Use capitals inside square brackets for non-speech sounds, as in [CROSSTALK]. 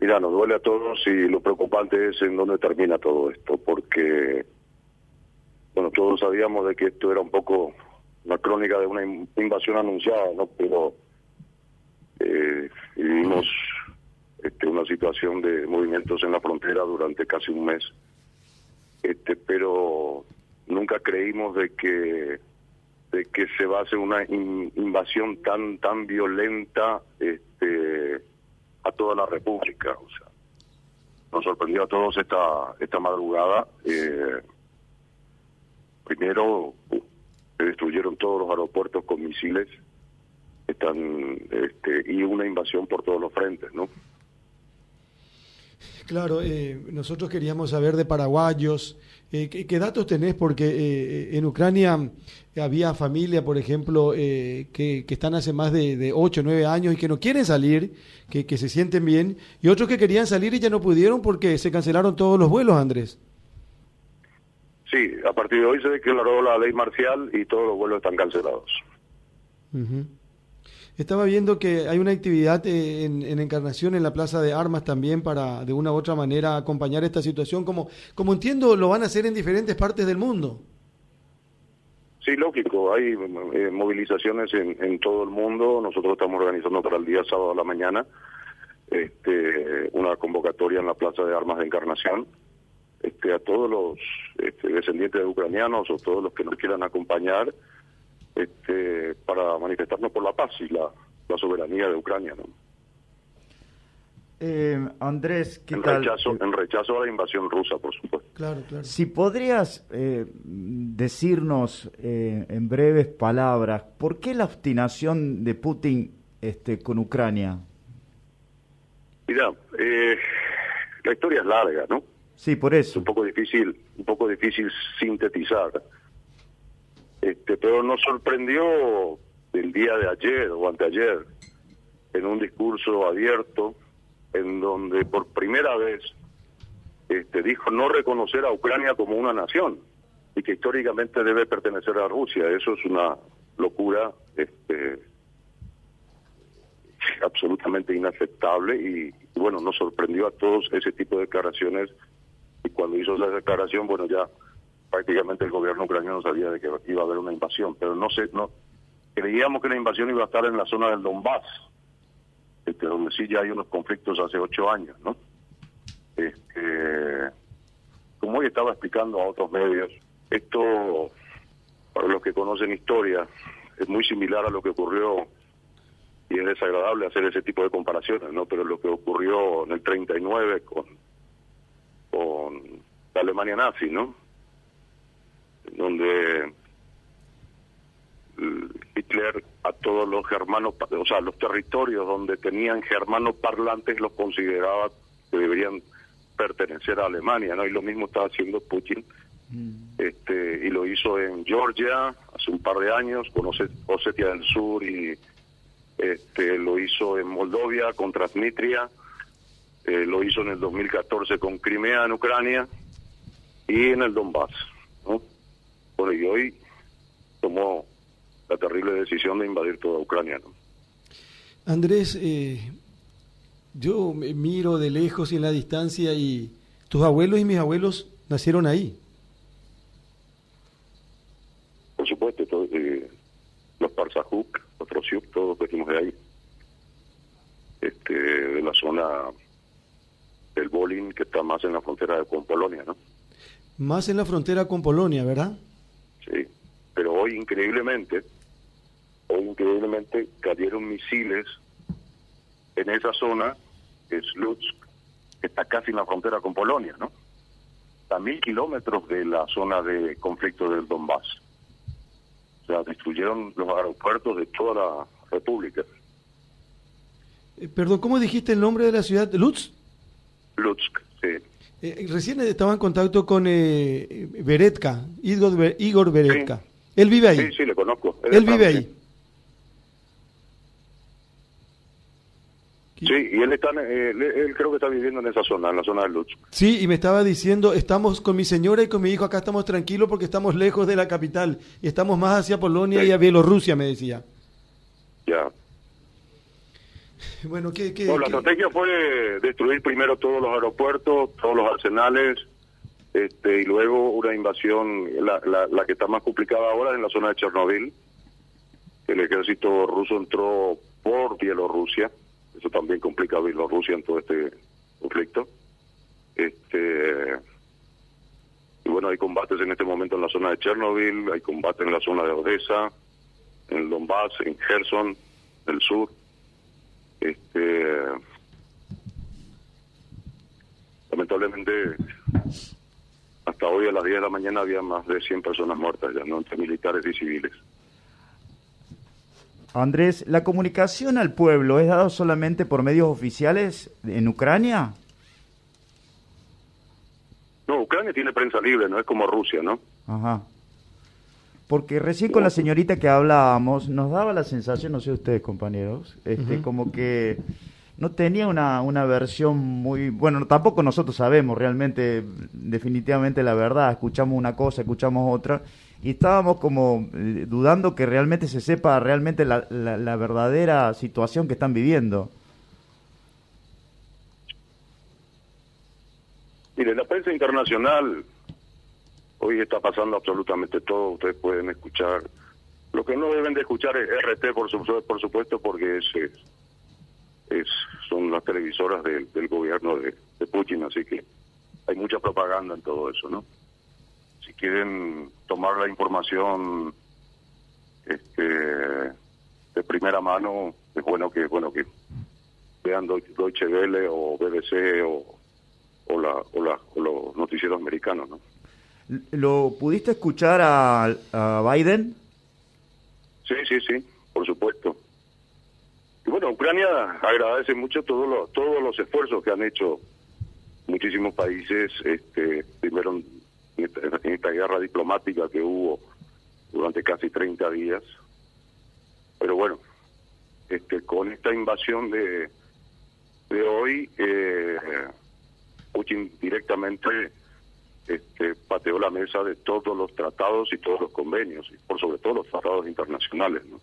Mira, nos duele a todos y lo preocupante es en dónde termina todo esto, porque, bueno, todos sabíamos de que esto era un poco una crónica de una invasión anunciada, ¿no? Pero eh, vivimos este, una situación de movimientos en la frontera durante casi un mes, este, pero nunca creímos de que de que se va a hacer una invasión tan tan violenta este toda la República. O sea, nos sorprendió a todos esta esta madrugada. Eh, primero, se destruyeron todos los aeropuertos con misiles están este, y una invasión por todos los frentes, ¿no? Claro, eh, nosotros queríamos saber de paraguayos. Eh, ¿qué, datos tenés? Porque eh, en Ucrania había familia, por ejemplo, que, que, están hace más de, de 8 o 9 años y que no quieren salir, que, que se sienten bien, y otros que querían salir y ya no pudieron porque se cancelaron todos los vuelos, Andrés. Sí, a partir de hoy se declaró la ley marcial y todos los vuelos están cancelados. Estaba viendo que hay una actividad eh, en, Encarnación, en la Plaza de Armas también, para de una u otra manera acompañar esta situación. Como, como entiendo, lo van a hacer en diferentes partes del mundo. Sí, lógico, hay eh, movilizaciones en, todo el mundo. Nosotros estamos organizando para el día sábado a la mañana este, una convocatoria en la Plaza de Armas de Encarnación. Este, a todos los este, descendientes de ucranianos o todos los que nos quieran acompañar este, para manifestarnos por la paz y la, soberanía de Ucrania. ¿no? Eh, Andrés, ¿qué en tal? Rechazo, en rechazo a la invasión rusa, por supuesto. Claro, claro. Si podrías eh, decirnos eh, en breves palabras, ¿por qué la obstinación de Putin este, con Ucrania? Mira, la historia es larga, ¿no? Sí, por eso. Es un poco difícil, un poco difícil sintetizar. Este, pero nos sorprendió el día de ayer o anteayer en un discurso abierto en donde por primera vez este, dijo no reconocer a Ucrania como una nación y que históricamente debe pertenecer a Rusia. Eso es una locura este, absolutamente inaceptable y, bueno, nos sorprendió a todos ese tipo de declaraciones y cuando hizo esa declaración, bueno, ya prácticamente el gobierno ucraniano sabía de que iba a haber una invasión, pero no sé, no creíamos que la invasión iba a estar en la zona del Donbass, este, donde sí ya hay unos conflictos hace ocho años, ¿no? Este, como hoy estaba explicando a otros medios, esto, para los que conocen historia, es muy similar a lo que ocurrió, y es desagradable hacer ese tipo de comparaciones, ¿no? Pero lo que ocurrió en el 39 con, con la Alemania nazi, ¿no? Donde Hitler a todos los germanos, o sea, los territorios donde tenían germanos parlantes los consideraba que deberían pertenecer a Alemania, ¿no? Y lo mismo está haciendo Putin, mm. este, y lo hizo en Georgia hace un par de años, con Osetia del Sur, y este, lo hizo en Moldovia con Transnistria, eh, lo hizo en el 2014 con Crimea en Ucrania, y en el Donbass, ¿no? Y hoy tomó la terrible decisión de invadir toda Ucrania. Andrés, eh, yo me miro de lejos y en la distancia y tus abuelos y mis abuelos nacieron ahí. Por supuesto, eh, los Parsajuk, los Trosiuk, todos venimos de ahí. Este, de la zona del Bolin, que está más en la frontera con Polonia, ¿no? Más en la frontera con Polonia, ¿verdad? Sí, pero hoy increíblemente, hoy increíblemente cayeron misiles en esa zona, es Lutsk, que está casi en la frontera con Polonia, ¿no? A mil kilómetros de la zona de conflicto del Donbass. O sea, destruyeron los aeropuertos de toda la República. Eh, perdón, ¿cómo dijiste el nombre de la ciudad? ¿Lutsk? Lutsk, sí. Eh, recién estaba en contacto con eh, Beretka, Igor, Igor Beretka. Él vive ahí. Sí, sí, le conozco. Él, vive ahí. Sí, y él, está, eh, él, creo que está viviendo en esa zona, en la zona de Lutz. Sí, y me estaba diciendo, estamos con mi señora y con mi hijo, acá estamos tranquilos porque estamos lejos de la capital y estamos más hacia Polonia y a Bielorrusia, me decía. Ya. [LAUGHS] Bueno, ¿qué, qué, la estrategia fue destruir primero todos los aeropuertos, todos los arsenales, este, y luego una invasión, la, la, que está más complicada ahora en la zona de Chernobyl. El ejército ruso entró por Bielorrusia, eso también complica a Bielorrusia en todo este conflicto. Este, y bueno, hay combates en este momento en la zona de Chernobyl, hay combates en la zona de Odessa, en Donbass, en Kherson, del sur. Este, lamentablemente, hasta hoy a las 10 de la mañana había más de 100 personas muertas, ya no entre militares y civiles. Andrés, ¿la comunicación al pueblo es dada solamente por medios oficiales en Ucrania? No, Ucrania tiene prensa libre, no es como Rusia, ¿no? Ajá. Porque recién con la señorita que hablábamos, nos daba la sensación, no sé ustedes compañeros, este, como que no tenía una, una versión muy... Bueno, tampoco nosotros sabemos realmente, definitivamente la verdad, escuchamos una cosa, escuchamos otra, y estábamos como eh, dudando que realmente se sepa realmente la, la, verdadera situación que están viviendo. Mire, la prensa internacional hoy está pasando absolutamente todo, ustedes pueden escuchar. Lo que no deben de escuchar es RT, por, por supuesto, porque es, es, son las televisoras del gobierno de, de Putin, así que hay mucha propaganda en todo eso, ¿no? si quieren tomar la información este, de primera mano, es bueno que bueno que vean Deutsche Welle o BBC o, o, la, o, la, o los noticieros americanos, ¿no? ¿Lo pudiste escuchar a, a Biden? Sí, sí, sí, por supuesto. Y bueno, Ucrania agradece mucho todos los, todos los esfuerzos que han hecho muchísimos países, este, primero en esta guerra diplomática que hubo durante casi 30 días. Pero bueno, este, con esta invasión de, de hoy, eh, Putin directamente este, pateó la mesa de todos los tratados y todos los convenios, y por sobre todo los tratados internacionales. ¿no?